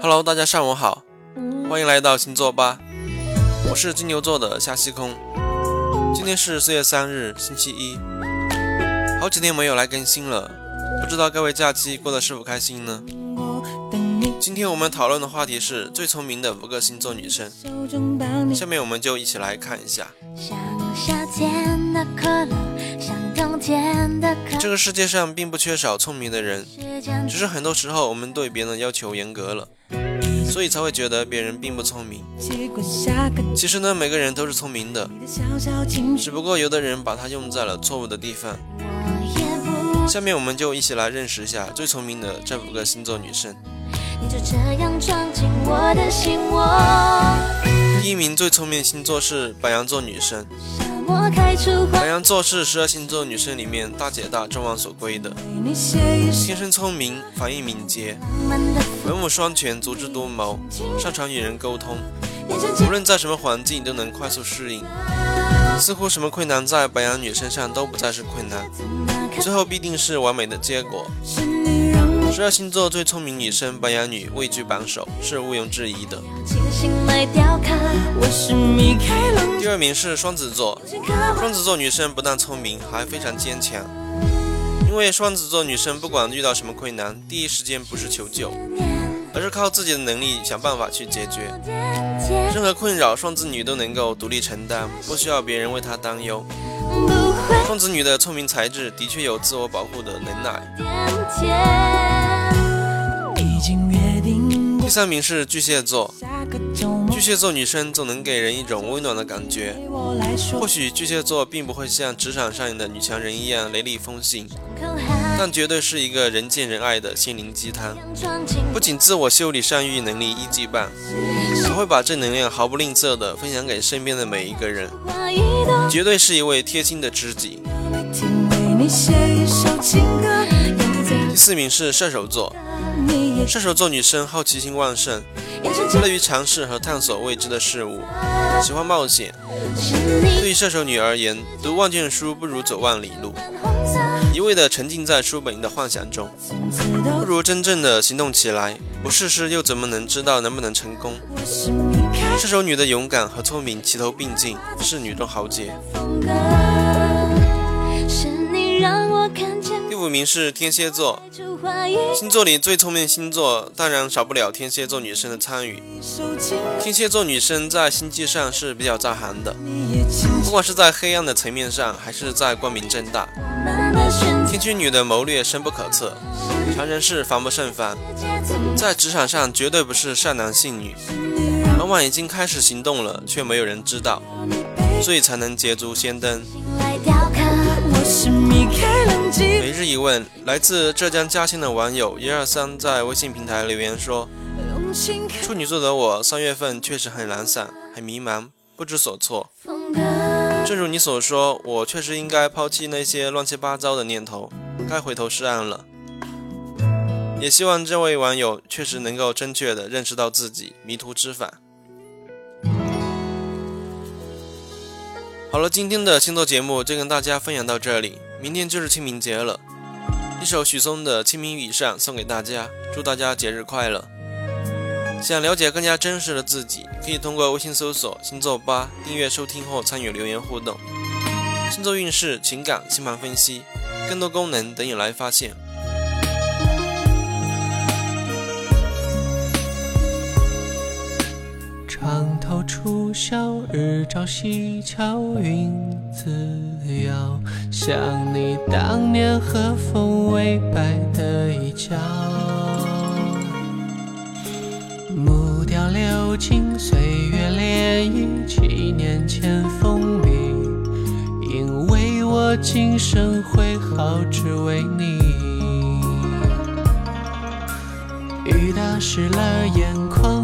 Hello，大家上午好，欢迎来到星座吧，我是金牛座的夏西空。今天是四月三日，星期一，好几天没有来更新了，不知道各位假期过得是否开心呢？今天我们讨论的话题是最聪明的五个星座女生，下面我们就一起来看一下。这个世界上并不缺少聪明的人，只是很多时候我们对别人的要求严格了，所以才会觉得别人并不聪明。其实呢，每个人都是聪明的，只不过有的人把它用在了错误的地方。下面我们就一起来认识一下最聪明的这五个星座女生。第一名最聪明星座是白羊座女生。白羊座是十二星座女生里面大姐大、众望所归的，天生聪明，反应敏捷，文武双全，足智多谋，擅长与人沟通，无论在什么环境都能快速适应，似乎什么困难在白羊女身上都不再是困难，最后必定是完美的结果。十二星座最聪明女生白羊女位居榜首，是毋庸置疑的。第二名是双子座，双子座女生不但聪明，还非常坚强。因为双子座女生不管遇到什么困难，第一时间不是求救，而是靠自己的能力想办法去解决。任何困扰，双子女都能够独立承担，不需要别人为她担忧。双子女的聪明才智的确有自我保护的能耐。第三名是巨蟹座，巨蟹座女生总能给人一种温暖的感觉。或许巨蟹座并不会像职场上的女强人一样雷厉风行，但绝对是一个人见人爱的心灵鸡汤。不仅自我修理善育能力一级棒，还会把正能量毫不吝啬地分享给身边的每一个人，绝对是一位贴心的知己。第四名是射手座。射手座女生好奇心旺盛，乐于尝试和探索未知的事物，喜欢冒险。对于射手女而言，读万卷书不如走万里路。一味的沉浸在书本的幻想中，不如真正的行动起来。不试试又怎么能知道能不能成功？射手女的勇敢和聪明齐头并进，是女中豪杰。第五名是天蝎座，星座里最聪明的星座，当然少不了天蝎座女生的参与。天蝎座女生在心机上是比较在行的，不管是在黑暗的层面上，还是在光明正大。天蝎女的谋略深不可测，常人是防不胜防，在职场上绝对不是善男信女，往往已经开始行动了，却没有人知道，所以才能捷足先登。每日一问，来自浙江嘉兴的网友一二三在微信平台留言说：“处女座的我，三月份确实很懒散，很迷茫，不知所措。正如你所说，我确实应该抛弃那些乱七八糟的念头，该回头是岸了。也希望这位网友确实能够正确的认识到自己迷途知返。”好了，今天的星座节目就跟大家分享到这里。明天就是清明节了，一首许嵩的《清明雨上》送给大家，祝大家节日快乐。想了解更加真实的自己，可以通过微信搜索“星座吧”订阅收听后参与留言互动。星座运势、情感、星盘分析，更多功能等你来发现。床头初晓，日照西桥，云自遥。想你当年和风微摆的一角。木雕流金，岁月涟漪，七年前风笔。因为我今生挥毫，只为你。雨打湿了眼眶，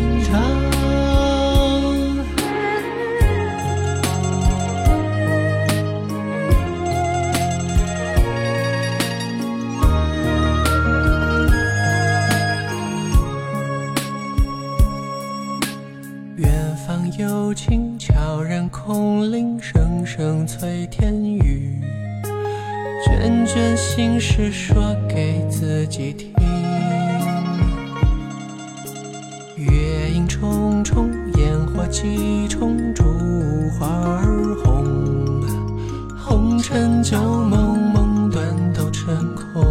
远方有琴悄然空灵，声声催天雨。卷卷心事说给自己听。月影重重，烟火几重，烛花儿红。红尘旧梦，梦断都成空。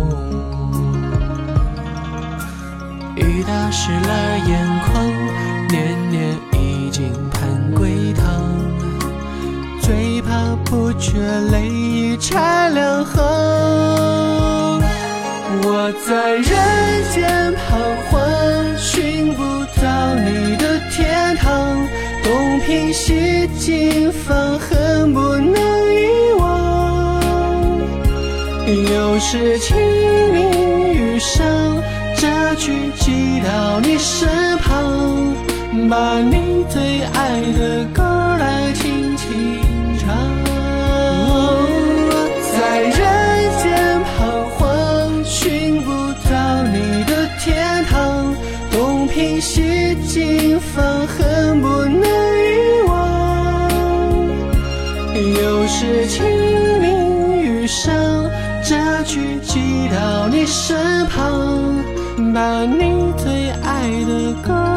雨打湿了眼眶，在人间彷徨，寻不到你的天堂。东拼西凑，放恨不能遗忘。又是清明雨上，这句寄到你身旁。把你最爱的歌东拼西凑，放恨不能遗忘。又是清明雨上，这句寄到你身旁，把你最爱的歌。